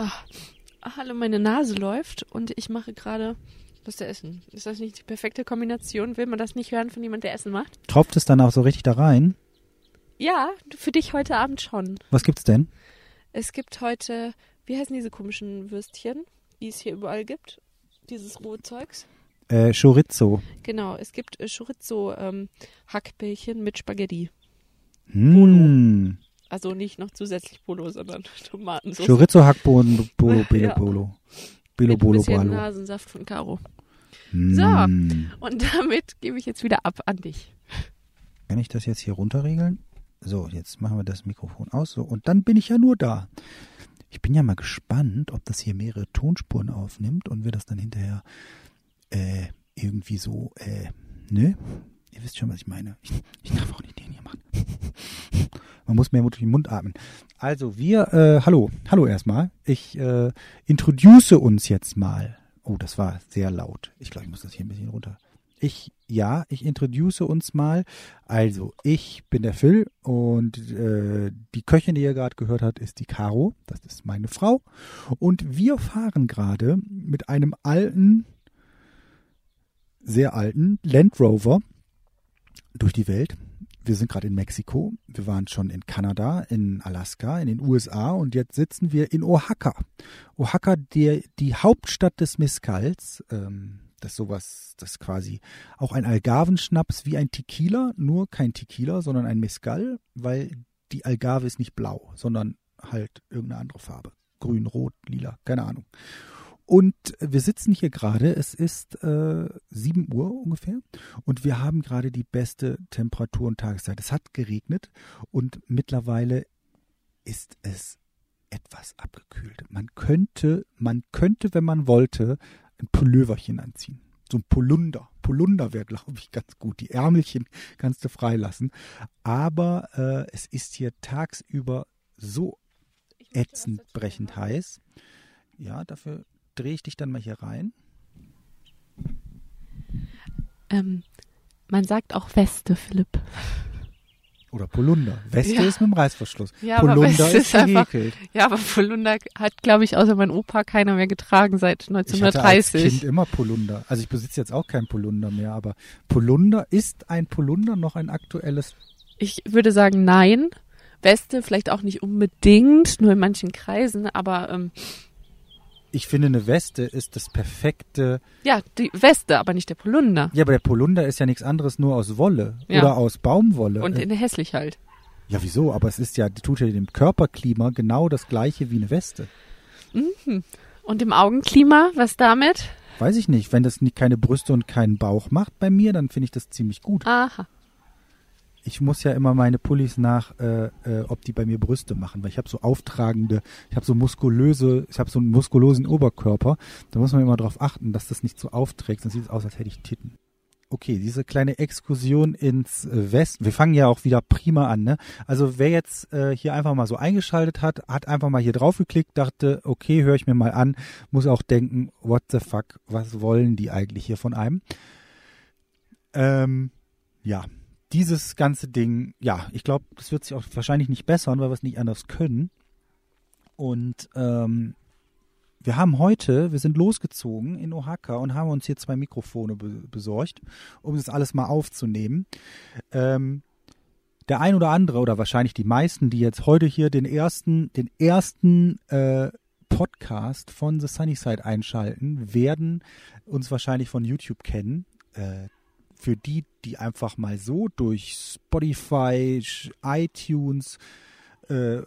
Ach, hallo, meine Nase läuft und ich mache gerade Lust zu essen. Ist das nicht die perfekte Kombination? Will man das nicht hören von jemand, der Essen macht? Tropft es dann auch so richtig da rein? Ja, für dich heute Abend schon. Was gibt's denn? Es gibt heute, wie heißen diese komischen Würstchen, die es hier überall gibt? Dieses rohe Zeugs? Äh, Chorizo. Genau, es gibt äh, Chorizo-Hackbällchen mit Spaghetti. Mm. Also nicht noch zusätzlich Polo, sondern Tomatensauce. Chorizo, Hackbohnen, Bolo. Bolo. Belo, mit ein Bolo, bisschen Balo. Nasensaft von Caro. Mm. Und damit gebe ich jetzt wieder ab an dich. Kann ich das jetzt hier runterregeln? So, jetzt machen wir das Mikrofon aus. So, und dann bin ich ja nur da. Ich bin ja mal gespannt, ob das hier mehrere Tonspuren aufnimmt und wir das dann hinterher äh, irgendwie so, äh, ne? Ihr wisst schon, was ich meine. Ich, ich darf auch nicht den hier machen. Man muss mehr durch den Mund atmen. Also wir, äh, hallo, hallo erstmal. Ich äh, introduce uns jetzt mal. Oh, das war sehr laut. Ich glaube, ich muss das hier ein bisschen runter. Ich, ja, ich introduce uns mal. Also, ich bin der Phil und äh, die Köchin, die ihr gerade gehört habt, ist die Caro. Das ist meine Frau. Und wir fahren gerade mit einem alten, sehr alten Land Rover durch die Welt. Wir sind gerade in Mexiko. Wir waren schon in Kanada, in Alaska, in den USA und jetzt sitzen wir in Oaxaca. Oaxaca, der, die Hauptstadt des Mezcals. Ähm, das ist sowas, das ist quasi auch ein Algarvenschnaps wie ein Tequila, nur kein Tequila, sondern ein Mezcal, weil die Algarve ist nicht blau, sondern halt irgendeine andere Farbe. Grün, rot, lila, keine Ahnung. Und wir sitzen hier gerade, es ist äh, 7 Uhr ungefähr und wir haben gerade die beste Temperatur und Tageszeit. Es hat geregnet und mittlerweile ist es etwas abgekühlt. Man könnte, man könnte, wenn man wollte, ein Pulloverchen anziehen. So ein Polunder. Polunder wäre, glaube ich, ganz gut. Die Ärmelchen kannst du freilassen. Aber äh, es ist hier tagsüber so ätzend brechend heiß. Ja, dafür drehe ich dich dann mal hier rein. Ähm, man sagt auch Weste, Philipp. Oder Polunder. Weste Ja. ist mit dem Reißverschluss. Ja, aber Polunder Weste ist ist einfach-. Ja, aber Polunder hat, glaube ich, außer mein Opa keiner mehr getragen seit Ich hatte als 1930. Kind immer Polunder. Also ich besitze jetzt auch kein Polunder mehr, aber Polunder, ist ein Polunder noch ein aktuelles Ich würde sagen, nein. Weste vielleicht auch nicht unbedingt, nur in manchen Kreisen, aber ähm, Ich finde, eine Weste ist das perfekte. ja, die Weste, aber nicht der Polunder. Ja, aber der Polunder ist ja nichts anderes nur aus Wolle Ja. oder aus Baumwolle. Und Äh, in hässlich halt. ja, wieso? Aber es ist ja, tut ja dem Körperklima genau das gleiche wie eine Weste. Und im Augenklima, was damit? Weiß ich nicht. Wenn das nicht keine Brüste und keinen Bauch macht bei mir, dann finde ich das ziemlich gut. Aha. Ich muss ja immer meine Pullis nach, äh, äh, ob die bei mir Brüste machen, weil ich habe so auftragende, ich habe so muskulöse, ich habe so einen muskulosen Oberkörper. Da muss man immer darauf achten, dass das nicht so aufträgt, sonst sieht es aus, als hätte ich Titten. Okay, diese kleine Exkursion ins äh, Westen. Wir fangen ja auch wieder prima an, ne? Also wer jetzt äh, hier einfach mal so eingeschaltet hat, hat einfach mal hier drauf geklickt, dachte, okay, höre ich mir mal an, muss auch denken, what the fuck, was wollen die eigentlich hier von einem? Ähm, ja, dieses ganze Ding, ja, ich glaube, das wird sich auch wahrscheinlich nicht bessern, weil wir es nicht anders können. Und ähm, wir haben heute, wir sind losgezogen in Oaxaca und haben uns hier zwei Mikrofone be besorgt, um das alles mal aufzunehmen. Ähm, der ein oder andere oder wahrscheinlich die meisten, die jetzt heute hier den ersten, den ersten äh, Podcast von The Sunnyside einschalten, werden uns wahrscheinlich von YouTube kennen. Äh, für die, die einfach mal so durch Spotify, iTunes, äh,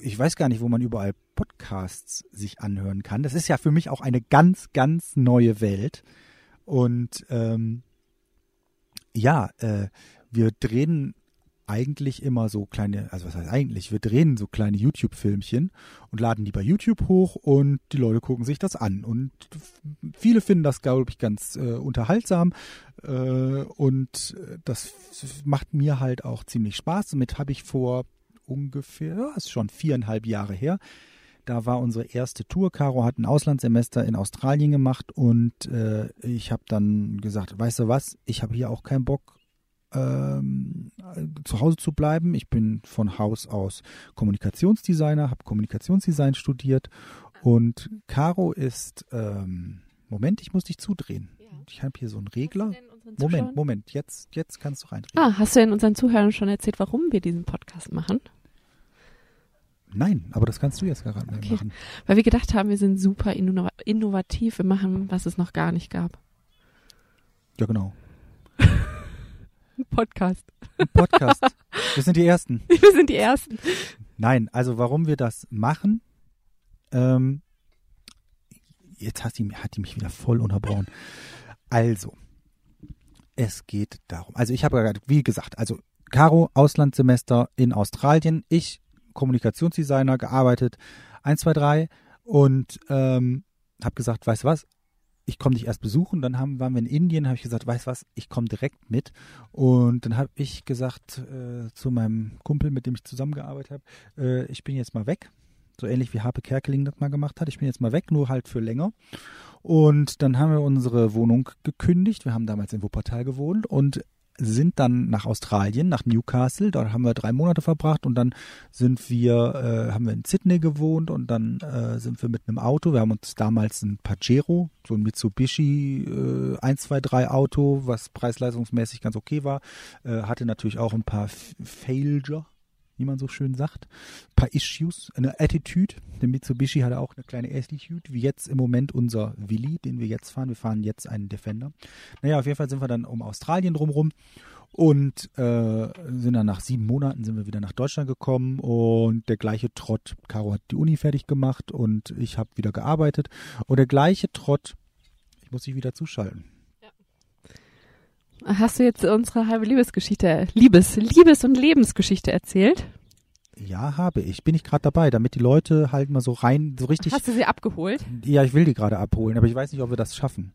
ich weiß gar nicht, wo man überall Podcasts sich anhören kann. Das ist ja für mich auch eine ganz, ganz neue Welt. Und ähm, ja, äh, wir drehen eigentlich immer so kleine, also was heißt eigentlich, wir drehen so kleine YouTube-Filmchen und laden die bei YouTube hoch und die Leute gucken sich das an. Und viele finden das, glaube ich, ganz äh, unterhaltsam äh, und das macht mir halt auch ziemlich Spaß. Somit habe ich vor ungefähr, ja, ist schon viereinhalb Jahre her, da war unsere erste Tour. Caro hat ein Auslandssemester in Australien gemacht und äh, ich habe dann gesagt, weißt du was, ich habe hier auch keinen Bock, ähm, zu Hause zu bleiben. Ich bin von Haus aus Kommunikationsdesigner, habe Kommunikationsdesign studiert Und Caro ist, ähm, Moment, ich muss dich zudrehen. Ja. Ich habe hier so einen Regler. Moment, Moment, jetzt, jetzt kannst du reinreden. Ah, hast du denn unseren Zuhörern schon erzählt, warum wir diesen Podcast machen? Nein, aber das kannst du jetzt gerade mal Okay. machen. Weil wir gedacht haben, wir sind super innova innovativ, wir machen, was es noch gar nicht gab. Ja, genau. Podcast. Podcast. Wir sind die Ersten. Wir sind die Ersten. Nein, also warum wir das machen, ähm, jetzt hat die, hat die mich wieder voll unterbrochen. Also, es geht darum, also ich habe gerade, wie gesagt, also Caro, Auslandssemester in Australien, ich, Kommunikationsdesigner, gearbeitet, 1, 2, 3 und ähm, habe gesagt, weißt du was, ich komme dich erst besuchen, dann haben, waren wir in Indien, habe ich gesagt, weißt was, ich komme direkt mit und dann habe ich gesagt äh, zu meinem Kumpel, mit dem ich zusammengearbeitet habe, äh, ich bin jetzt mal weg. So ähnlich wie Harpe Kerkeling das mal gemacht hat. Ich bin jetzt mal weg, nur halt für länger. Und dann haben wir unsere Wohnung gekündigt. Wir haben damals in Wuppertal gewohnt und sind dann nach Australien, nach Newcastle. Dort haben wir drei Monate verbracht und dann sind wir, äh, haben wir in Sydney gewohnt und dann äh, sind wir mit einem Auto. Wir haben uns damals ein Pajero, so ein Mitsubishi äh, 123 Auto, was preis-leistungsmäßig ganz okay war, äh, hatte natürlich auch ein paar Failure, wie man so schön sagt, ein paar Issues, eine Attitude. Der Mitsubishi hatte auch eine kleine Attitude, wie jetzt im Moment unser Willi, den wir jetzt fahren. Wir fahren jetzt einen Defender. Naja, auf jeden Fall sind wir dann um Australien drumrum und äh, sind dann nach sieben Monaten sind wir wieder nach Deutschland gekommen und der gleiche Trott, Caro hat die Uni fertig gemacht und ich habe wieder gearbeitet und der gleiche Trott, ich muss dich wieder zuschalten. Hast du jetzt unsere halbe Liebesgeschichte, Liebes, Liebes- und Lebensgeschichte erzählt? Ja, habe ich. Bin ich gerade dabei, damit die Leute halt mal so rein, so richtig. Hast du sie abgeholt? Ja, ich will die gerade abholen, aber ich weiß nicht, ob wir das schaffen.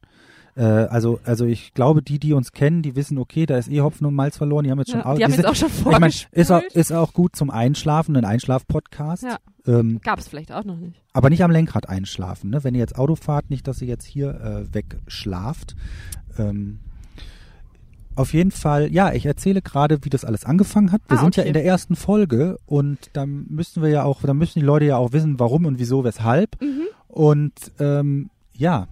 Äh, also, also ich glaube, die, die uns kennen, die wissen, okay, da ist eh Hopfen und Malz verloren. Die haben jetzt schon, Ja, au- die haben sind- jetzt auch schon ich mein, ist, auch, ist auch gut zum Einschlafen, ein Einschlaf-Podcast. Ja. Ähm, Gab es vielleicht auch noch nicht. aber nicht am Lenkrad einschlafen. Ne? Wenn ihr jetzt Auto fahrt, nicht, dass ihr jetzt hier äh, wegschlaft. Ähm, auf jeden Fall, ja, ich erzähle gerade, wie das alles angefangen hat. Wir Ah, sind ja okay. in der ersten Folge und dann müssen wir ja auch, dann müssen die Leute ja auch wissen, warum und wieso, weshalb. Mhm. Und ähm, ja,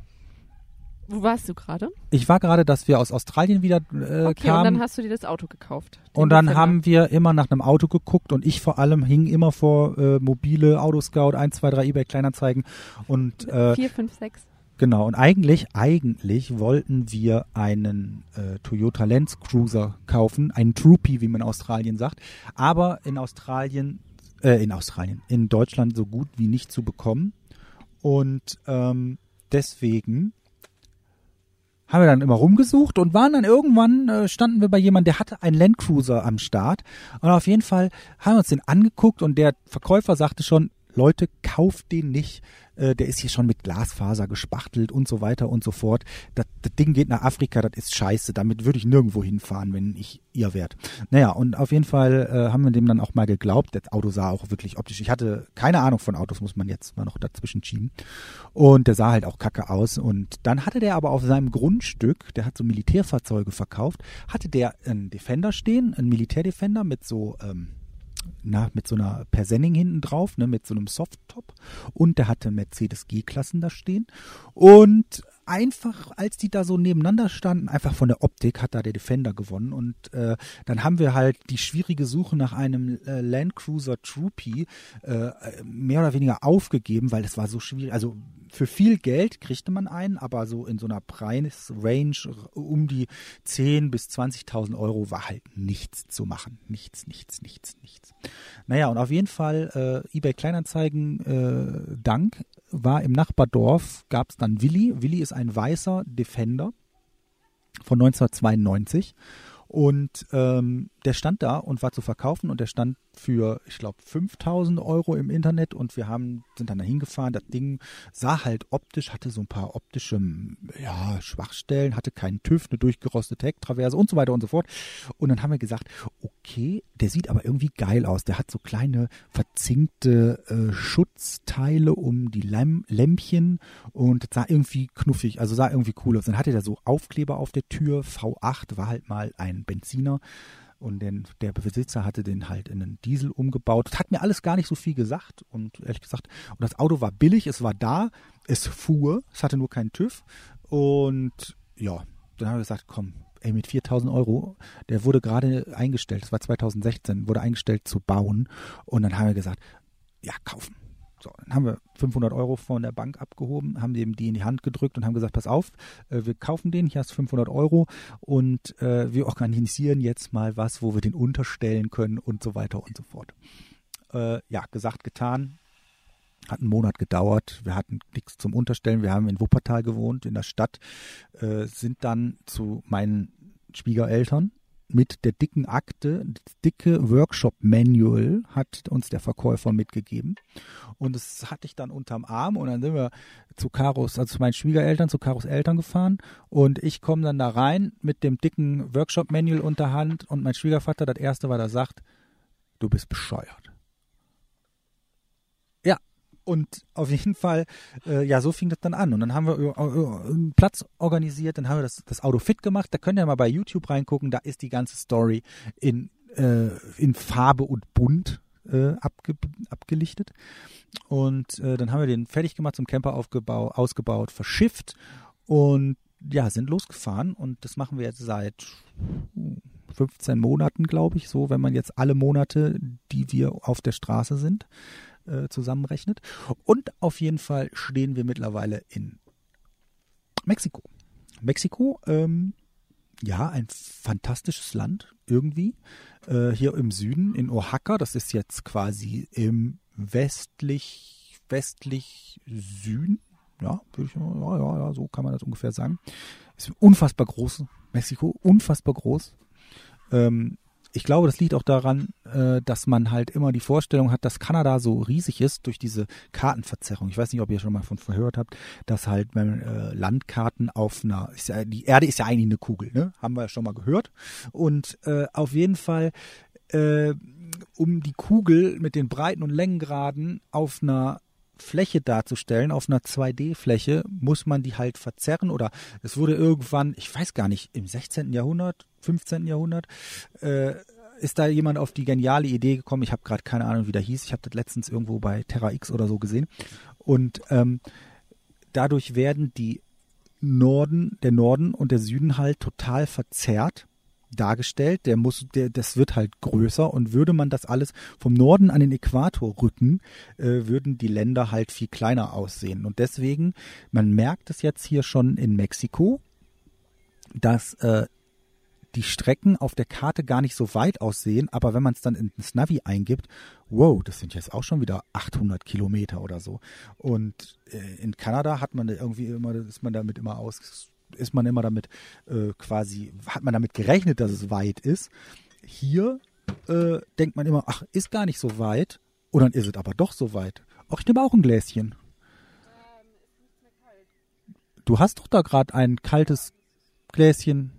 Wo warst du gerade? ich war gerade, dass wir aus Australien wieder äh, Okay, und kamen. dann hast du dir das Auto gekauft. Und dann Defender. haben wir immer nach einem Auto geguckt und ich vor allem hing immer vor äh, mobile Autoscout 1, 2, 3 eBay Kleinanzeigen und äh, Vier, fünf, sechs. Genau und eigentlich eigentlich wollten wir einen äh, Toyota Land Cruiser kaufen, einen Troopy, wie man in Australien sagt, aber in Australien äh, in Australien, in Deutschland so gut wie nicht zu bekommen und ähm, deswegen haben wir dann immer rumgesucht und waren dann irgendwann, äh, standen wir bei jemandem, der hatte einen Landcruiser am Start. Und auf jeden Fall haben wir uns den angeguckt und der Verkäufer sagte schon, Leute, kauft den nicht. Äh, der ist hier schon mit Glasfaser gespachtelt und so weiter und so fort. Das, das Ding geht nach Afrika, das ist scheiße. Damit würde ich nirgendwo hinfahren, wenn ich ihr wärt. Naja, und auf jeden Fall äh, haben wir dem dann auch mal geglaubt. Das Auto sah auch wirklich optisch. Ich hatte keine Ahnung von Autos, muss man jetzt mal noch dazwischen schieben. Und der sah halt auch kacke aus. Und dann hatte der aber auf seinem Grundstück, der hat so Militärfahrzeuge verkauft, hatte der einen Defender stehen, einen Militärdefender mit so, ähm, na, mit so einer Persenning hinten drauf, ne, mit so einem Softtop. Und der hatte Mercedes G-Klassen da stehen. Und einfach, als die da so nebeneinander standen, einfach von der Optik hat da der Defender gewonnen. Und äh, dann haben wir halt die schwierige Suche nach einem äh, Land Cruiser Troopy äh, mehr oder weniger aufgegeben, weil es war so schwierig. Also für viel Geld kriegte man einen, aber so in so einer Preisrange um die 10.000 bis 20.000 Euro war halt nichts zu machen. Nichts, nichts, nichts, nichts. Naja, und auf jeden Fall äh, eBay Kleinanzeigen äh, Dank war im Nachbardorf, gab es dann Willi. Willi ist ein weißer Defender von 1992. Und ähm, der stand da und war zu verkaufen und der stand für, ich glaube, 5000 Euro im Internet und wir haben, sind dann da hingefahren. Das Ding sah halt optisch, hatte so ein paar optische ja, Schwachstellen, hatte keinen TÜV, eine durchgerostete Hecktraverse und so weiter und so fort. Und dann haben wir gesagt, okay, der sieht aber irgendwie geil aus. Der hat so kleine verzinkte äh, Schutzteile um die Läm Lämpchen und sah irgendwie knuffig, also sah irgendwie cool aus. Dann hatte der so Aufkleber auf der Tür, V8 war halt mal ein Benziner Und den, der Besitzer hatte den halt in einen Diesel umgebaut. Das hat mir alles gar nicht so viel gesagt. Und ehrlich gesagt, und das Auto war billig, es war da, es fuhr, es hatte nur keinen TÜV. Und ja, dann haben wir gesagt, komm, ey, mit 4000 Euro, der wurde gerade eingestellt, das war 2016, wurde eingestellt zu bauen. Und dann haben wir gesagt, ja, kaufen. So, dann haben wir 500 Euro von der Bank abgehoben, haben dem die in die Hand gedrückt und haben gesagt, pass auf, äh, wir kaufen den, hier hast du 500 Euro und äh, wir organisieren jetzt mal was, wo wir den unterstellen können und so weiter und so fort. Äh, ja, gesagt, getan. Hat einen Monat gedauert. Wir hatten nichts zum Unterstellen. Wir haben in Wuppertal gewohnt, in der Stadt, sind dann zu meinen Schwiegereltern mit der dicken Akte, das dicke Workshop-Manual hat uns der Verkäufer mitgegeben. Und das hatte ich dann unterm Arm und dann sind wir zu Karos, also zu meinen Schwiegereltern, zu Karos Eltern gefahren und ich komme dann da rein mit dem dicken Workshop-Manual unter Hand und mein Schwiegervater, das erste, was er sagt, du bist bescheuert. Und auf jeden Fall, äh, ja, so fing das dann an. Und dann haben wir äh, einen Platz organisiert, dann haben wir das, das Auto fit gemacht. Da könnt ihr mal bei YouTube reingucken, da ist die ganze Story in, äh, in Farbe und bunt äh, abge, abgelichtet. Und äh, dann haben wir den fertig gemacht, zum Camper aufgebau, ausgebaut, verschifft und ja, sind losgefahren. Und das machen wir jetzt seit 15 Monaten, glaube ich, so, wenn man jetzt alle Monate, die wir auf der Straße sind, äh, zusammenrechnet. Und auf jeden Fall stehen wir mittlerweile in Mexiko. Mexiko, ähm, ja, ein fantastisches Land irgendwie. Äh, hier im Süden, in Oaxaca, das ist jetzt quasi im westlich, westlich Süden. Ja, ja, ja, ja, so kann man das ungefähr sagen. Ist unfassbar groß. Mexiko, unfassbar groß. Ähm, ich glaube, das liegt auch daran, äh, dass man halt immer die Vorstellung hat, dass Kanada so riesig ist durch diese Kartenverzerrung. Ich weiß nicht, ob ihr schon mal von verhört habt, dass halt wenn, äh, Landkarten auf einer, ja, die Erde ist ja eigentlich eine Kugel, ne? Haben wir ja schon mal gehört. Und äh, auf jeden Fall äh, um die Kugel mit den Breiten und Längengraden auf einer Fläche darzustellen, auf einer 2D-Fläche, muss man die halt verzerren oder es wurde irgendwann, ich weiß gar nicht, im 16. Jahrhundert, 15. Jahrhundert, äh, ist da jemand auf die geniale Idee gekommen, ich habe gerade keine Ahnung, wie der hieß, ich habe das letztens irgendwo bei Terra X oder so gesehen und ähm, dadurch werden die Norden, der Norden und der Süden halt total verzerrt dargestellt. Der muss, der, das wird halt größer und würde man das alles vom Norden an den Äquator rücken, äh, würden die Länder halt viel kleiner aussehen. Und deswegen, man merkt es jetzt hier schon in Mexiko, dass äh, die Strecken auf der Karte gar nicht so weit aussehen, aber wenn man es dann in das Navi eingibt, wow, das sind jetzt auch schon wieder 800 Kilometer oder so. Und äh, in Kanada hat man irgendwie immer, ist man damit immer aus, ist man immer damit äh, quasi, hat man damit gerechnet, dass es weit ist. Hier äh, denkt man immer, ach, ist gar nicht so weit. Und dann ist es aber doch so weit. Ach, ich nehme auch ein Gläschen. Du hast doch da gerade ein kaltes Gläschen.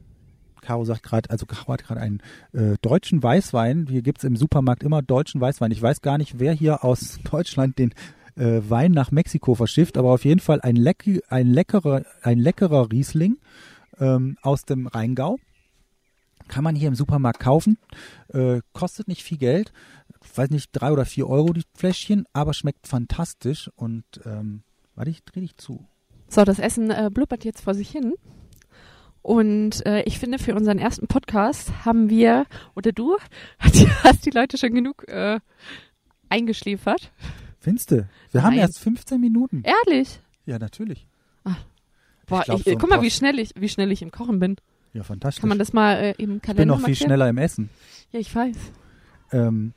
Caro sagt gerade, also Caro hat gerade einen äh, deutschen Weißwein. Hier gibt es im Supermarkt immer deutschen Weißwein. Ich weiß gar nicht, wer hier aus Deutschland den äh, Wein nach Mexiko verschifft, aber auf jeden Fall ein, leck, ein, leckerer, ein leckerer Riesling ähm, aus dem Rheingau. Kann man hier im Supermarkt kaufen. Äh, kostet nicht viel Geld. Weiß nicht, drei oder vier Euro die Fläschchen, aber schmeckt fantastisch und ähm, warte, ich drehe dich zu. So, das Essen äh, blubbert jetzt vor sich hin. Und äh, ich finde, für unseren ersten Podcast haben wir, oder du, hast die Leute schon genug äh, eingeschläfert. Findest du? Wir Nein. haben erst 15 Minuten. Ehrlich? Ja, natürlich. Ach. Boah, ich glaub, ich, so guck mal, wie schnell ich, wie schnell ich im Kochen bin. Ja, fantastisch. Kann man das mal äh, im Kalender Ich bin noch markieren? viel schneller im Essen. Ja, ich weiß. Ähm,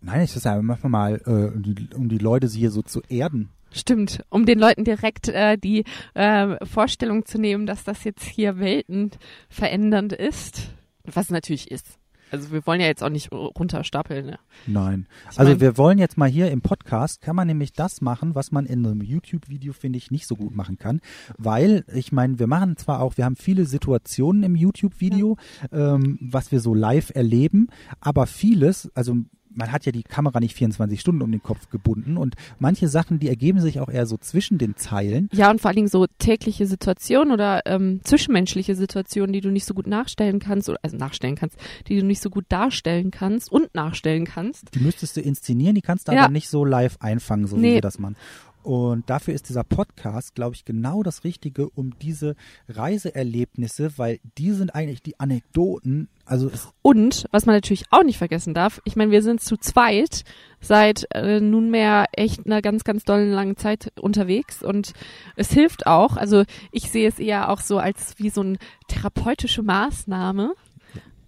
nein, ich sage einfach mal, äh, um, die, um die Leute hier so zu erden. Stimmt, um den Leuten direkt äh, die äh, Vorstellung zu nehmen, dass das jetzt hier weltenverändernd ist, was natürlich ist. Also wir wollen ja jetzt auch nicht runterstapeln. Ne? Nein. Ich also mein, wir wollen jetzt mal hier im Podcast, kann man nämlich das machen, was man in einem YouTube-Video, finde ich, nicht so gut machen kann. Weil, ich meine, wir machen zwar auch, wir haben viele Situationen im YouTube-Video, ja. ähm, was wir so live erleben, aber vieles, also man hat ja die Kamera nicht 24 Stunden um den Kopf gebunden und manche Sachen, die ergeben sich auch eher so zwischen den Zeilen. Ja, und vor allen Dingen so tägliche Situationen oder ähm, zwischenmenschliche Situationen, die du nicht so gut nachstellen kannst, oder, also nachstellen kannst, die du nicht so gut darstellen kannst und nachstellen kannst. Die müsstest du inszenieren, die kannst du Ja. aber nicht so live einfangen, so wie Nee. wir das machen. Und dafür ist dieser Podcast, glaube ich, genau das Richtige, um diese Reiseerlebnisse, weil die sind eigentlich die Anekdoten, also Und, was man natürlich auch nicht vergessen darf, ich meine, wir sind zu zweit seit äh, nunmehr echt einer ganz, ganz dollen langen Zeit unterwegs und es hilft auch, also ich sehe es eher auch so als wie so eine therapeutische Maßnahme,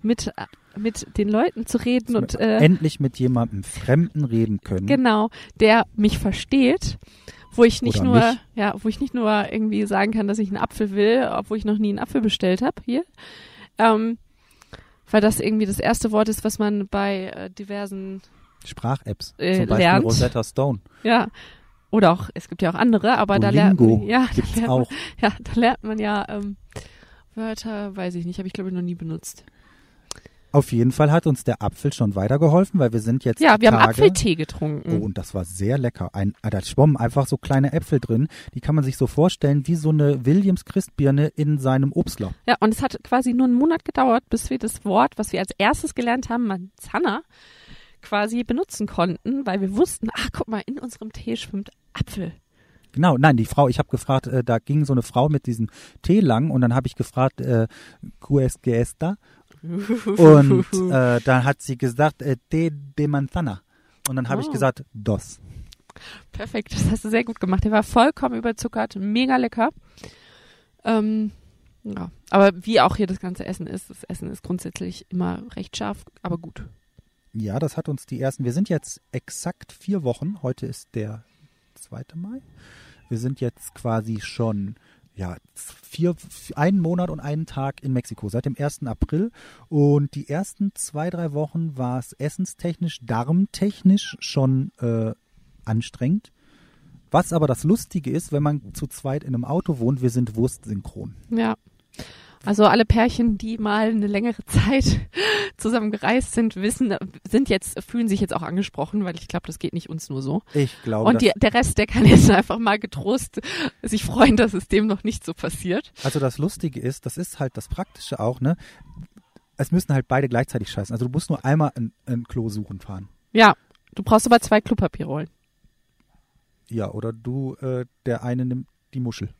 mit, mit den Leuten zu reden und äh, endlich mit jemandem Fremden reden können. genau, der mich versteht, wo ich nicht Oder nur, mich. ja, wo ich nicht nur irgendwie sagen kann, dass ich einen Apfel will, obwohl ich noch nie einen Apfel bestellt habe hier. Ähm, weil das irgendwie das erste Wort ist, was man bei äh, diversen, Sprach-Apps, Äh, zum Beispiel lernt. Rosetta Stone. ja, oder auch, es gibt ja auch andere, aber da lernt man, ja, da lernt auch. Man, ja, da lernt man ja ähm, Wörter, weiß ich nicht, habe ich glaube ich noch nie benutzt. Auf jeden Fall hat uns der Apfel schon weitergeholfen, weil wir sind jetzt Ja, wir haben Tage, Apfeltee getrunken. Oh, und das war sehr lecker. Ein, ah, da schwommen einfach so kleine Äpfel drin. Die kann man sich so vorstellen wie so eine Williams Christbirne in seinem Obstler. Ja, und es hat quasi nur einen Monat gedauert, bis wir das Wort, was wir als erstes gelernt haben, Manzana, quasi benutzen konnten, weil wir wussten, ach guck mal, in unserem Tee schwimmt Apfel. Genau, nein, die Frau, ich habe gefragt, äh, da ging so eine Frau mit diesem Tee lang und dann habe ich gefragt, äh, ¿Qué es esta? Und äh, dann hat sie gesagt, äh, Tee de manzana. Und dann habe ich Oh. gesagt, dos. Perfekt, das hast du sehr gut gemacht. Der war vollkommen überzuckert, mega lecker. Ähm, ja, aber wie auch hier das ganze Essen ist, das Essen ist grundsätzlich immer recht scharf, aber gut. Ja, das hat uns die ersten, wir sind jetzt exakt vier Wochen, heute ist der 2. Mai. Wir sind jetzt quasi schon ja, vier, einen Monat und einen Tag in Mexiko, seit dem 1. April. Und die ersten zwei, drei Wochen war es essenstechnisch, darmtechnisch schon äh, anstrengend. Was aber das Lustige ist, wenn man zu zweit in einem Auto wohnt, wir sind wurstsynchron. Ja. Also alle Pärchen, die mal eine längere Zeit zusammen gereist sind, wissen, sind jetzt, fühlen sich jetzt auch angesprochen, weil ich glaube, das geht nicht uns nur so. Ich glaube, Und die, der Rest, der kann jetzt einfach mal getrost sich freuen, dass es dem noch nicht so passiert. Also das Lustige ist, das ist halt das Praktische auch, ne? Es müssen halt beide gleichzeitig scheißen. Also du musst nur einmal ein, ein Klo suchen fahren. Ja, du brauchst aber zwei Klopapierrollen. Ja, oder du, äh, der eine nimmt die Muschel.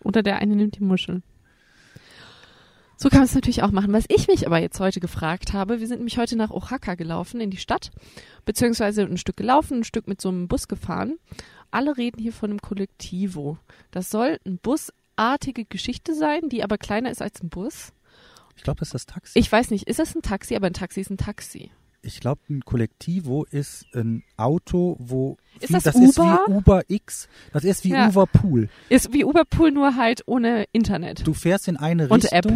Oder der eine nimmt die Muscheln. So kann man es natürlich auch machen. Was ich mich aber jetzt heute gefragt habe, wir sind nämlich heute nach Oaxaca gelaufen in die Stadt, beziehungsweise ein Stück gelaufen, ein Stück mit so einem Bus gefahren. Alle reden hier von einem Kollektivo. Das soll eine busartige Geschichte sein, die aber kleiner ist als ein Bus. Ich glaube, das ist das Taxi. Ich weiß nicht, ist das ein Taxi? Aber ein Taxi ist ein Taxi. Ich glaube, ein Kollektivo ist ein Auto, wo Ist wie, das das Uber? ist wie Uber X. Das ist wie Ja. Uber Pool. Ist wie Uberpool nur halt ohne Internet. Du fährst in eine Und App.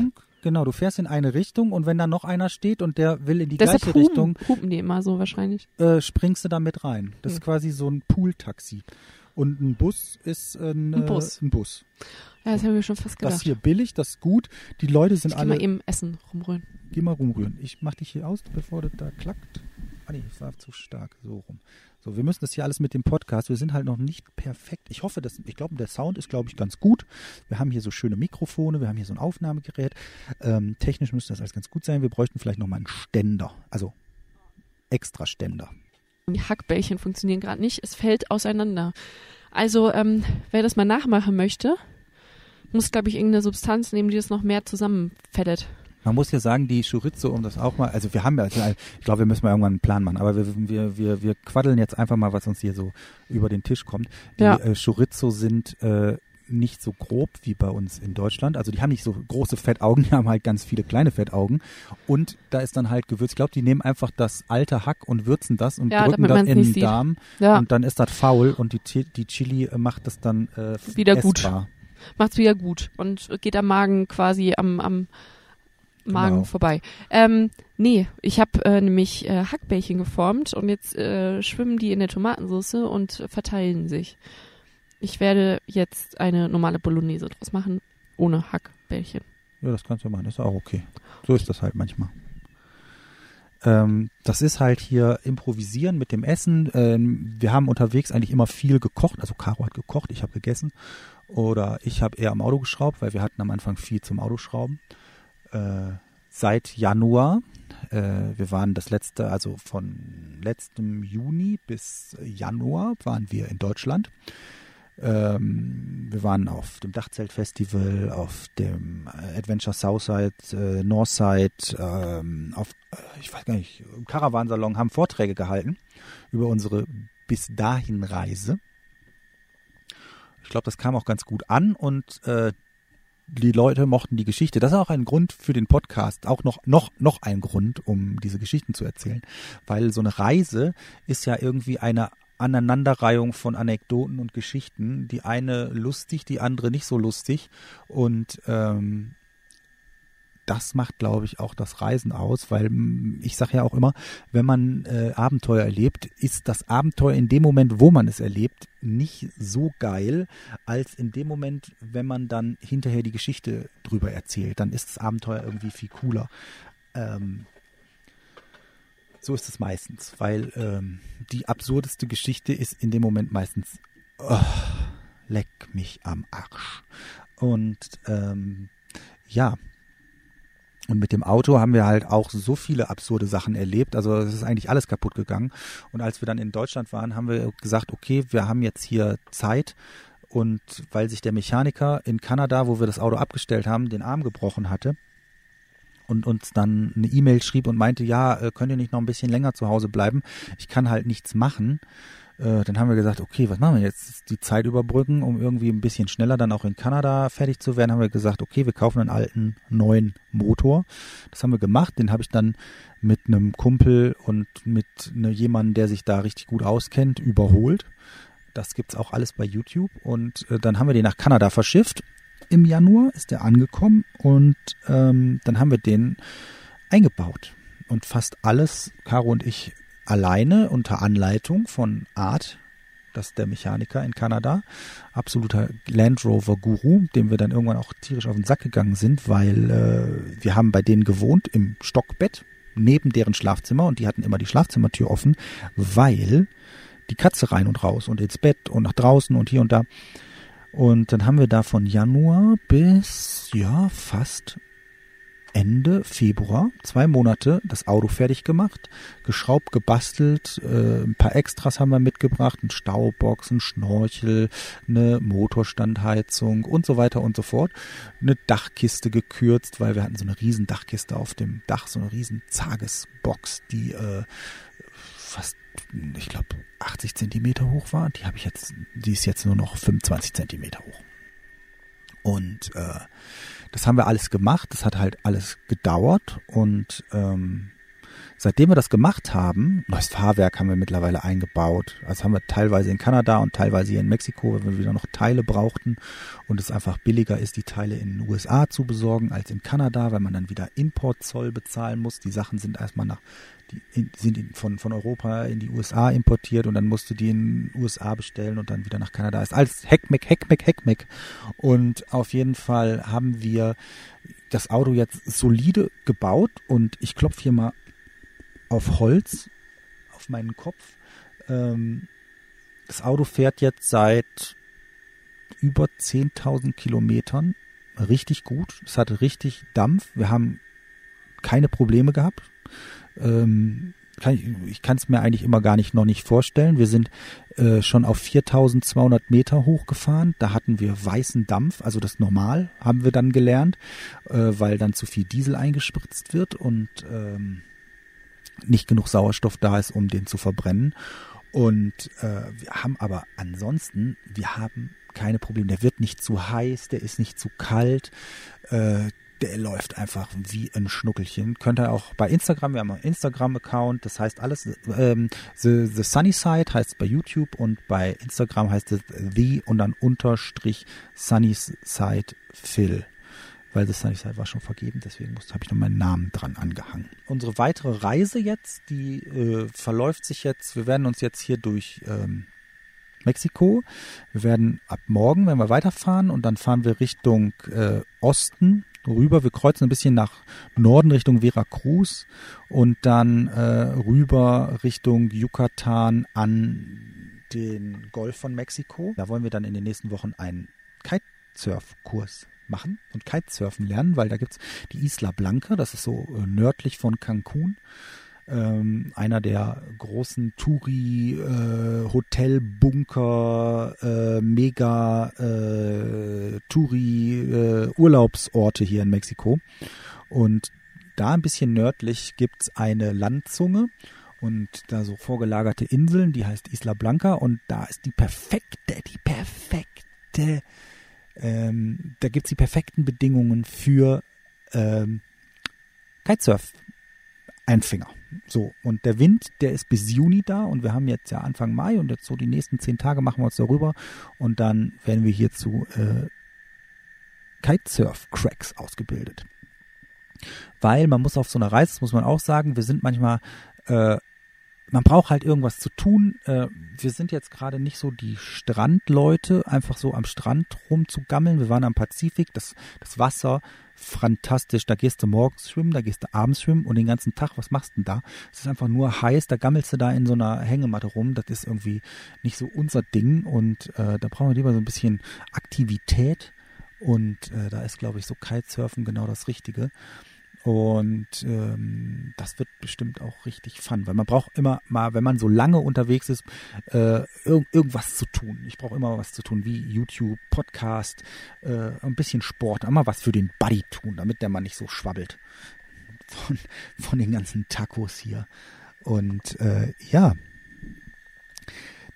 Genau, du fährst in eine Richtung und wenn da noch einer steht und der will in die Deshalb gleiche hupen, Richtung, hupen die immer so wahrscheinlich. äh, springst du da mit rein. Das Hm. ist quasi so ein Pool-Taxi. Und ein Bus ist ein, Ein äh, Bus. ein Bus. Ja, das haben wir schon fast Das gedacht. hier billig, das ist gut. Die Leute sind ich geh alle. mal eben Essen rumrühren. Geh mal rumrühren. Ich mach dich hier aus, bevor das da klackt. Ah nee, das war zu stark. So rum. So, wir müssen das hier alles mit dem Podcast. Wir sind halt noch nicht perfekt. Ich hoffe, dass, ich glaube, der Sound ist, glaube ich, ganz gut. Wir haben hier so schöne Mikrofone, wir haben hier so ein Aufnahmegerät. Ähm, technisch müsste das alles ganz gut sein. Wir bräuchten vielleicht noch mal einen Ständer. Also extra Ständer. Die Hackbällchen funktionieren gerade nicht. Es fällt auseinander. Also, ähm, wer das mal nachmachen möchte, muss, glaube ich, irgendeine Substanz nehmen, die das noch mehr zusammenfettet. Man muss ja sagen, die Chorizo, um das auch mal, also wir haben ja, ich glaube, wir müssen mal irgendwann einen Plan machen, aber wir, wir, wir, wir quaddeln jetzt einfach mal, was uns hier so über den Tisch kommt. Die Ja. äh, Chorizo sind äh, nicht so grob wie bei uns in Deutschland. Also die haben nicht so große Fettaugen, die haben halt ganz viele kleine Fettaugen. Und da ist dann halt Gewürz. Ich glaube, die nehmen einfach das alte Hack und würzen das und Ja, drücken das in den. Darm Ja, und dann ist das faul und die, die Chili macht das dann äh, Wieder gut. essbar. macht's wieder gut und geht am Magen quasi am, am Magen Genau. vorbei. Ähm, nee, ich habe äh, nämlich äh, Hackbällchen geformt und jetzt äh, schwimmen die in der Tomatensauce und verteilen sich. Ich werde jetzt eine normale Bolognese draus machen, ohne Hackbällchen. Ja, das kannst du machen, das ist auch okay. So ist das halt manchmal. Ähm, das ist halt hier improvisieren mit dem Essen. Ähm, wir haben unterwegs eigentlich immer viel gekocht. Also Caro hat gekocht, ich habe gegessen. Oder ich habe eher am Auto geschraubt, weil wir hatten am Anfang viel zum Autoschrauben. Äh, seit Januar, äh, wir waren das letzte, also von letztem Juni bis Januar waren wir in Deutschland. Ähm, wir waren auf dem Dachzeltfestival, auf dem Adventure Southside, äh, Northside, ähm, auf, äh, ich weiß gar nicht, im Caravansalon, haben Vorträge gehalten über unsere bis dahin Reise. Ich glaube, das kam auch ganz gut an und äh, die Leute mochten die Geschichte. Das ist auch ein Grund für den Podcast, auch noch, noch, noch ein Grund, um diese Geschichten zu erzählen. Weil so eine Reise ist ja irgendwie eine Aneinanderreihung von Anekdoten und Geschichten. Die eine lustig, die andere nicht so lustig. Und ähm, das macht, glaube ich, auch das Reisen aus, weil mm, ich sage ja auch immer, wenn man äh, Abenteuer erlebt, ist das Abenteuer in dem Moment, wo man es erlebt, nicht so geil, als in dem Moment, wenn man dann hinterher die Geschichte drüber erzählt. Dann ist das Abenteuer irgendwie viel cooler. Ähm, so ist es meistens, weil ähm, die absurdeste Geschichte ist in dem Moment meistens, oh, leck mich am Arsch. Und ähm, ja, und mit dem Auto haben wir halt auch so viele absurde Sachen erlebt. Also es ist eigentlich alles kaputt gegangen. Und als wir dann in Deutschland waren, haben wir gesagt, okay, wir haben jetzt hier Zeit. Und weil sich der Mechaniker in Kanada, wo wir das Auto abgestellt haben, den Arm gebrochen hatte und uns dann eine E-Mail schrieb und meinte, ja, äh, könnt ihr nicht noch ein bisschen länger zu Hause bleiben? Ich kann halt nichts machen. Äh, dann haben wir gesagt, okay, was machen wir jetzt? Die Zeit überbrücken, um irgendwie ein bisschen schneller dann auch in Kanada fertig zu werden, haben wir gesagt, okay, wir kaufen einen alten neuen Motor. Das haben wir gemacht. Den habe ich dann mit einem Kumpel und mit ne, jemandem, der sich da richtig gut auskennt, überholt. Das gibt's auch alles bei YouTube. Und äh, dann haben wir den nach Kanada verschifft. Im Januar ist der angekommen und ähm, dann haben wir den eingebaut. Und fast alles, Caro und ich, alleine unter Anleitung von Art, das ist der Mechaniker in Kanada, absoluter Land Rover Guru, dem wir dann irgendwann auch tierisch auf den Sack gegangen sind, weil äh, wir haben bei denen gewohnt im Stockbett neben deren Schlafzimmer und die hatten immer die Schlafzimmertür offen, weil die Katze rein und raus und ins Bett und nach draußen und hier und da. Und dann haben wir da von Januar bis ja fast Ende Februar, zwei Monate, das Auto fertig gemacht, geschraubt, gebastelt, äh, ein paar Extras haben wir mitgebracht, ein Staubox, ein Schnorchel, eine Motorstandheizung und so weiter und so fort. Eine Dachkiste gekürzt, weil wir hatten so eine riesen Dachkiste auf dem Dach, so eine riesen Zagesbox, die äh, fast, ich glaube, 80 Zentimeter hoch war. Die habe ich jetzt, die ist jetzt nur noch 25 Zentimeter hoch. Und äh, das haben wir alles gemacht. Das hat halt alles gedauert. Und ähm, seitdem wir das gemacht haben, neues Fahrwerk haben wir mittlerweile eingebaut. Also haben wir teilweise in Kanada und teilweise hier in Mexiko, wenn wir wieder noch Teile brauchten und es einfach billiger ist, die Teile in den USA zu besorgen als in Kanada, weil man dann wieder Importzoll bezahlen muss. Die Sachen sind erstmal nach die in, sind von, von Europa in die USA importiert und dann musst du die in den USA bestellen und dann wieder nach Kanada. Ist alles Heckmeck, Heckmeck, Heckmeck. Und auf jeden Fall haben wir das Auto jetzt solide gebaut und ich klopfe hier mal auf Holz auf meinen Kopf. Ähm, das Auto fährt jetzt seit über 10.000 Kilometern richtig gut. Es hatte richtig Dampf. Wir haben keine Probleme gehabt. Ähm, kann ich ich kann es mir eigentlich immer gar nicht noch nicht vorstellen. Wir sind äh, schon auf 4200 Meter hochgefahren. Da hatten wir weißen Dampf, also das normal haben wir dann gelernt, äh, weil dann zu viel Diesel eingespritzt wird und ähm, nicht genug Sauerstoff da ist, um den zu verbrennen. Und äh, wir haben aber ansonsten, wir haben keine Probleme. Der wird nicht zu heiß, der ist nicht zu kalt. Äh, der läuft einfach wie ein Schnuckelchen. Könnt ihr auch bei Instagram, wir haben einen Instagram-Account, das heißt alles, ähm, the, the Sunny Side heißt bei YouTube und bei Instagram heißt es The und dann Unterstrich Sunny Side Phil. Weil Sunny Side war schon vergeben, deswegen habe ich noch meinen Namen dran angehangen. Unsere weitere Reise jetzt, die äh, verläuft sich jetzt, wir werden uns jetzt hier durch ähm, Mexiko. Wir werden ab morgen, wenn wir weiterfahren und dann fahren wir Richtung äh, Osten rüber. Wir kreuzen ein bisschen nach Norden Richtung Veracruz und dann äh, rüber Richtung Yucatan an den Golf von Mexiko. Da wollen wir dann in den nächsten Wochen einen Kitesurf-Kurs machen und Kitesurfen lernen, weil da gibt's die Isla Blanca, das ist so äh, nördlich von Cancun ähm, einer der großen Touri, äh, Hotelbunker, äh, Mega äh, Touri äh, Urlaubsorte hier in Mexiko. Und da ein bisschen nördlich gibt's eine Landzunge und da so vorgelagerte Inseln, die heißt Isla Blanca und da ist die perfekte, die perfekte, ähm, da gibt's die perfekten Bedingungen für ähm, Kitesurf-Einfinger. So, und der Wind, der ist bis Juni da und wir haben jetzt ja Anfang Mai und jetzt so die nächsten zehn Tage machen wir uns darüber und dann werden wir hierzu äh, Kitesurf-Cracks ausgebildet. Weil man muss auf so einer Reise, das muss man auch sagen, wir sind manchmal äh, man braucht halt irgendwas zu tun. Äh, wir sind jetzt gerade nicht so die Strandleute, einfach so am Strand rumzugammeln. Wir waren am Pazifik, das, das Wasser, fantastisch. Da gehst du morgens schwimmen, da gehst du abends schwimmen und den ganzen Tag, was machst du denn da? Es ist einfach nur heiß, da gammelst du da in so einer Hängematte rum. Das ist irgendwie nicht so unser Ding und äh, da brauchen wir lieber so ein bisschen Aktivität. Und äh, da ist, glaube ich, so Kitesurfen genau das Richtige. Und ähm, das wird bestimmt auch richtig fun, weil man braucht immer mal, wenn man so lange unterwegs ist, äh, irg irgendwas zu tun. Ich brauche immer was zu tun, wie YouTube, Podcast, äh, ein bisschen Sport, immer was für den Buddy tun, damit der Mann nicht so schwabbelt von, von den ganzen Tacos hier. Und äh, ja,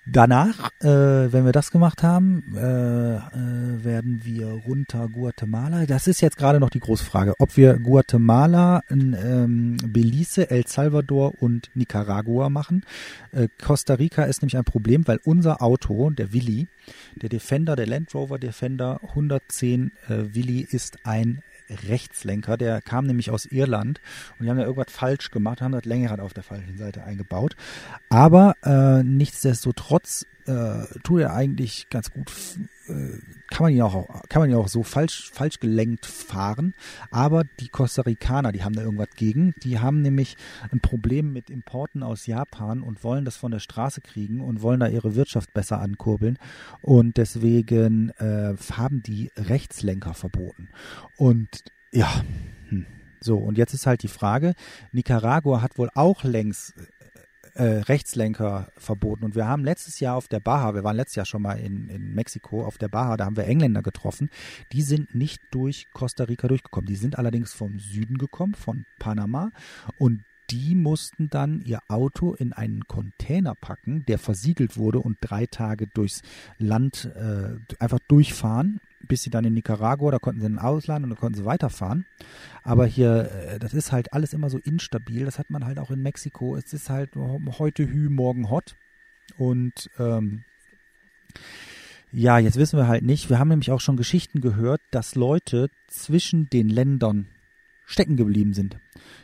Danach, äh, wenn wir das gemacht haben, äh, äh, werden wir runter Guatemala. Das ist jetzt gerade noch die große Frage, ob wir Guatemala, ähm, Belize, El Salvador und Nicaragua machen. Äh, Costa Rica ist nämlich ein Problem, weil unser Auto, der Willi, der Defender, der Land Rover Defender 110 äh, Willi ist ein Rechtslenker. Der kam nämlich aus Irland und die haben da irgendwas falsch gemacht, haben das Lenkrad auf der falschen Seite eingebaut. Aber äh, nichtsdestotrotz äh, tut er eigentlich ganz gut. Kann man ihn auch, kann man ihn auch so falsch, falsch gelenkt fahren. Aber die Costa Ricaner, die haben da irgendwas gegen. Die haben nämlich ein Problem mit Importen aus Japan und wollen das von der Straße kriegen und wollen da ihre Wirtschaft besser ankurbeln. Und deswegen äh, haben die Rechtslenker verboten. Und ja, hm. so, und jetzt ist halt die Frage, Nicaragua hat wohl auch längst äh, Rechtslenker verboten. Und wir haben letztes Jahr auf der Baja, wir waren letztes Jahr schon mal in, in Mexiko auf der Baja, da haben wir Engländer getroffen. Die sind nicht durch Costa Rica durchgekommen. Die sind allerdings vom Süden gekommen, von Panama. Und die mussten dann ihr Auto in einen Container packen, der versiegelt wurde und drei Tage durchs Land äh, einfach durchfahren bis sie dann in Nicaragua, da konnten sie in Ausland und da konnten sie weiterfahren. Aber hier, äh, das ist halt alles immer so instabil. Das hat man halt auch in Mexiko. Es ist halt heute Hü, morgen hot. Und ähm, ja, jetzt wissen wir halt nicht. Wir haben nämlich auch schon Geschichten gehört, dass Leute zwischen den Ländern stecken geblieben sind.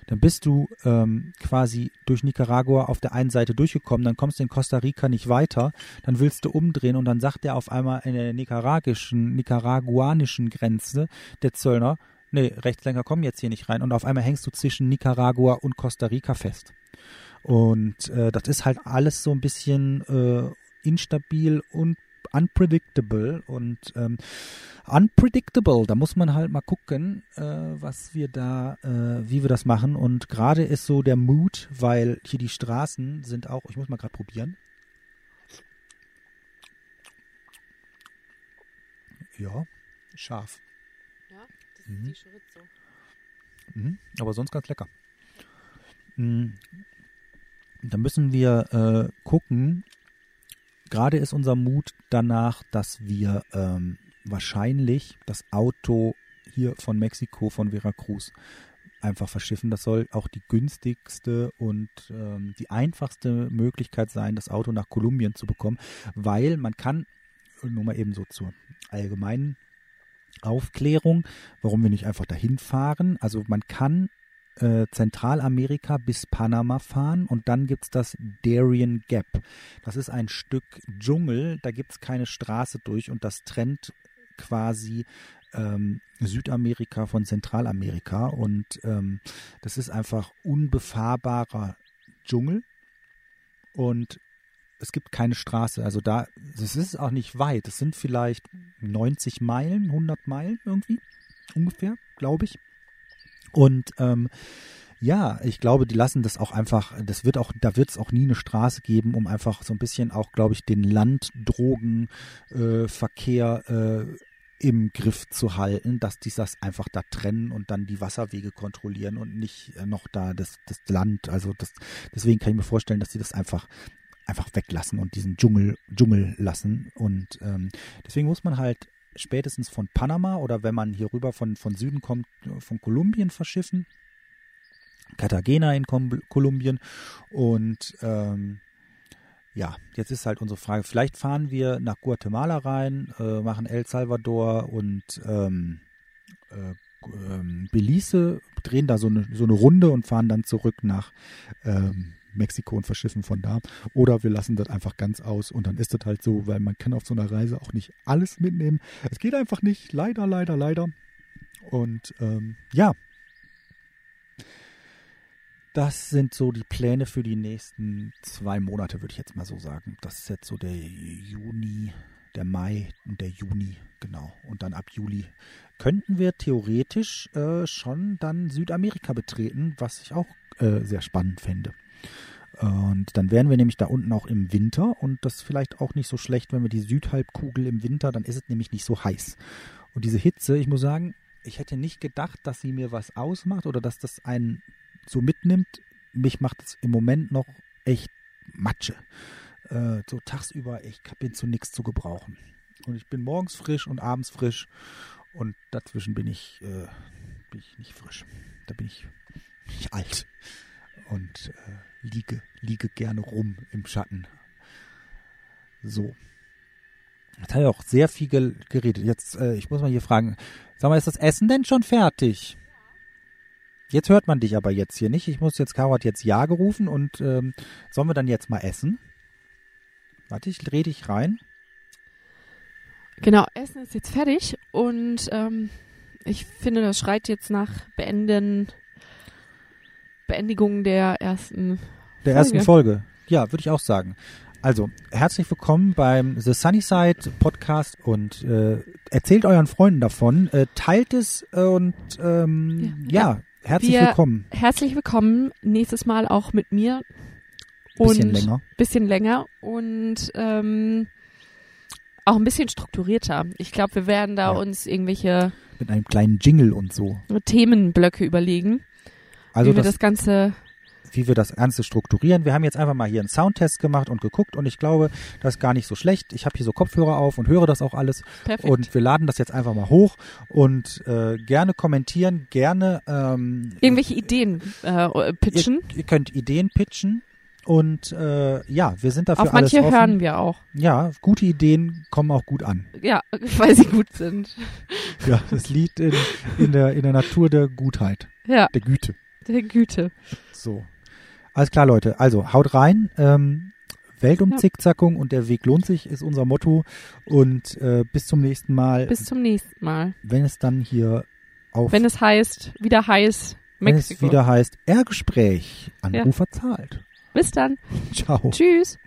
Dann bist du ähm, quasi durch Nicaragua auf der einen Seite durchgekommen, dann kommst du in Costa Rica nicht weiter, dann willst du umdrehen und dann sagt der auf einmal in der nicaraguischen, nicaraguanischen Grenze, der Zöllner, nee, Rechtslenker kommen jetzt hier nicht rein und auf einmal hängst du zwischen Nicaragua und Costa Rica fest. Und äh, das ist halt alles so ein bisschen äh, instabil und unpredictable und ähm, unpredictable. Da muss man halt mal gucken, äh, was wir da, äh, wie wir das machen. Und gerade ist so der Mood, weil hier die Straßen sind auch, ich muss mal gerade probieren. Ja, scharf. Ja, das ist mhm. die Chorizo. Mhm, aber sonst ganz lecker. Mhm. Da müssen wir äh, gucken, gerade ist unser Mut danach, dass wir ähm, wahrscheinlich das Auto hier von Mexiko, von Veracruz einfach verschiffen. Das soll auch die günstigste und ähm, die einfachste Möglichkeit sein, das Auto nach Kolumbien zu bekommen, weil man kann, nur mal eben so zur allgemeinen Aufklärung, warum wir nicht einfach dahin fahren. Also man kann äh, Zentralamerika bis Panama fahren und dann gibt es das Darien Gap. Das ist ein Stück Dschungel, da gibt es keine Straße durch und das trennt quasi ähm, Südamerika, von Zentralamerika. Und ähm, das ist einfach unbefahrbarer Dschungel. Und es gibt keine Straße. Also da, das ist auch nicht weit. Es sind vielleicht 90 Meilen, 100 Meilen irgendwie, ungefähr, glaube ich. Und ähm, ja, ich glaube, die lassen das auch einfach, das wird auch, da wird es auch nie eine Straße geben, um einfach so ein bisschen auch, glaube ich, den Landdrogenverkehr äh, äh, im Griff zu halten, dass die das einfach da trennen und dann die Wasserwege kontrollieren und nicht äh, noch da das, das Land. Also das, deswegen kann ich mir vorstellen, dass sie das einfach einfach weglassen und diesen Dschungel, Dschungel lassen. Und ähm, deswegen muss man halt spätestens von Panama oder wenn man hier rüber von, von Süden kommt, von Kolumbien verschiffen. Cartagena in Kolumbien. Und ähm, ja, jetzt ist halt unsere Frage, vielleicht fahren wir nach Guatemala rein, äh, machen El Salvador und ähm, äh, ähm, Belize, drehen da so eine, so eine Runde und fahren dann zurück nach ähm, Mexiko und verschiffen von da. Oder wir lassen das einfach ganz aus und dann ist das halt so, weil man kann auf so einer Reise auch nicht alles mitnehmen. Es geht einfach nicht, leider, leider, leider. Und ähm, ja, das sind so die Pläne für die nächsten zwei Monate, würde ich jetzt mal so sagen. Das ist jetzt so der Juni, der Mai und der Juni, genau. Und dann ab Juli könnten wir theoretisch äh, schon dann Südamerika betreten, was ich auch äh, sehr spannend fände. Und dann wären wir nämlich da unten auch im Winter und das ist vielleicht auch nicht so schlecht, wenn wir die Südhalbkugel im Winter, dann ist es nämlich nicht so heiß. Und diese Hitze, ich muss sagen, ich hätte nicht gedacht, dass sie mir was ausmacht oder dass das einen so mitnimmt. Mich macht es im Moment noch echt Matsche. Äh, so tagsüber, ich bin zu nichts zu gebrauchen. Und ich bin morgens frisch und abends frisch und dazwischen bin ich, äh, bin ich nicht frisch. Da bin ich, bin ich alt und äh, liege, liege gerne rum im Schatten. So. Jetzt habe ich auch sehr viel geredet. Jetzt, äh, ich muss mal hier fragen, sag mal, ist das Essen denn schon fertig? Jetzt hört man dich aber jetzt hier nicht. Ich muss jetzt, Caro hat jetzt Ja gerufen und ähm, sollen wir dann jetzt mal essen? Warte, ich dreh dich rein. Genau, Essen ist jetzt fertig und ähm, ich finde, das schreit jetzt nach Beenden Beendigung der ersten der Folge. ersten Folge. Ja, würde ich auch sagen. Also, herzlich willkommen beim The Sunnyside Podcast und äh, erzählt euren Freunden davon, äh, teilt es und ähm, ja, ja, herzlich Wir, willkommen. Herzlich willkommen nächstes Mal auch mit mir. Bisschen länger. Bisschen länger und ähm, auch ein bisschen strukturierter. Ich glaube, wir werden da ja. uns irgendwelche mit einem kleinen Jingle und so Themenblöcke überlegen. Also wie wir das, das Ganze wie wir das Ganze strukturieren. Wir haben jetzt einfach mal hier einen Soundtest gemacht und geguckt und ich glaube, das ist gar nicht so schlecht. Ich habe hier so Kopfhörer auf und höre das auch alles. Perfekt. Und wir laden das jetzt einfach mal hoch und äh, gerne kommentieren, gerne ähm, irgendwelche Ideen äh, pitchen. Ihr, ihr, könnt Ideen pitchen. Und äh, ja, wir sind dafür Auf manche alles offen. hören wir auch. Ja, gute Ideen kommen auch gut an. Ja, weil sie gut sind. Ja, das liegt in, in, der, in der Natur der Gutheit. Ja. Der Güte der Güte. So. Alles klar, Leute. Also, haut rein. Ähm, Welt um ja. Zickzackung und der Weg lohnt sich, ist unser Motto. Und äh, bis zum nächsten Mal. Bis zum nächsten Mal. Wenn es dann hier auf. Wenn es heißt, wieder heiß, Mexiko. Wenn es wieder heißt, R-Gespräch, Anrufer ja. zahlt. Bis dann. Ciao. Tschüss.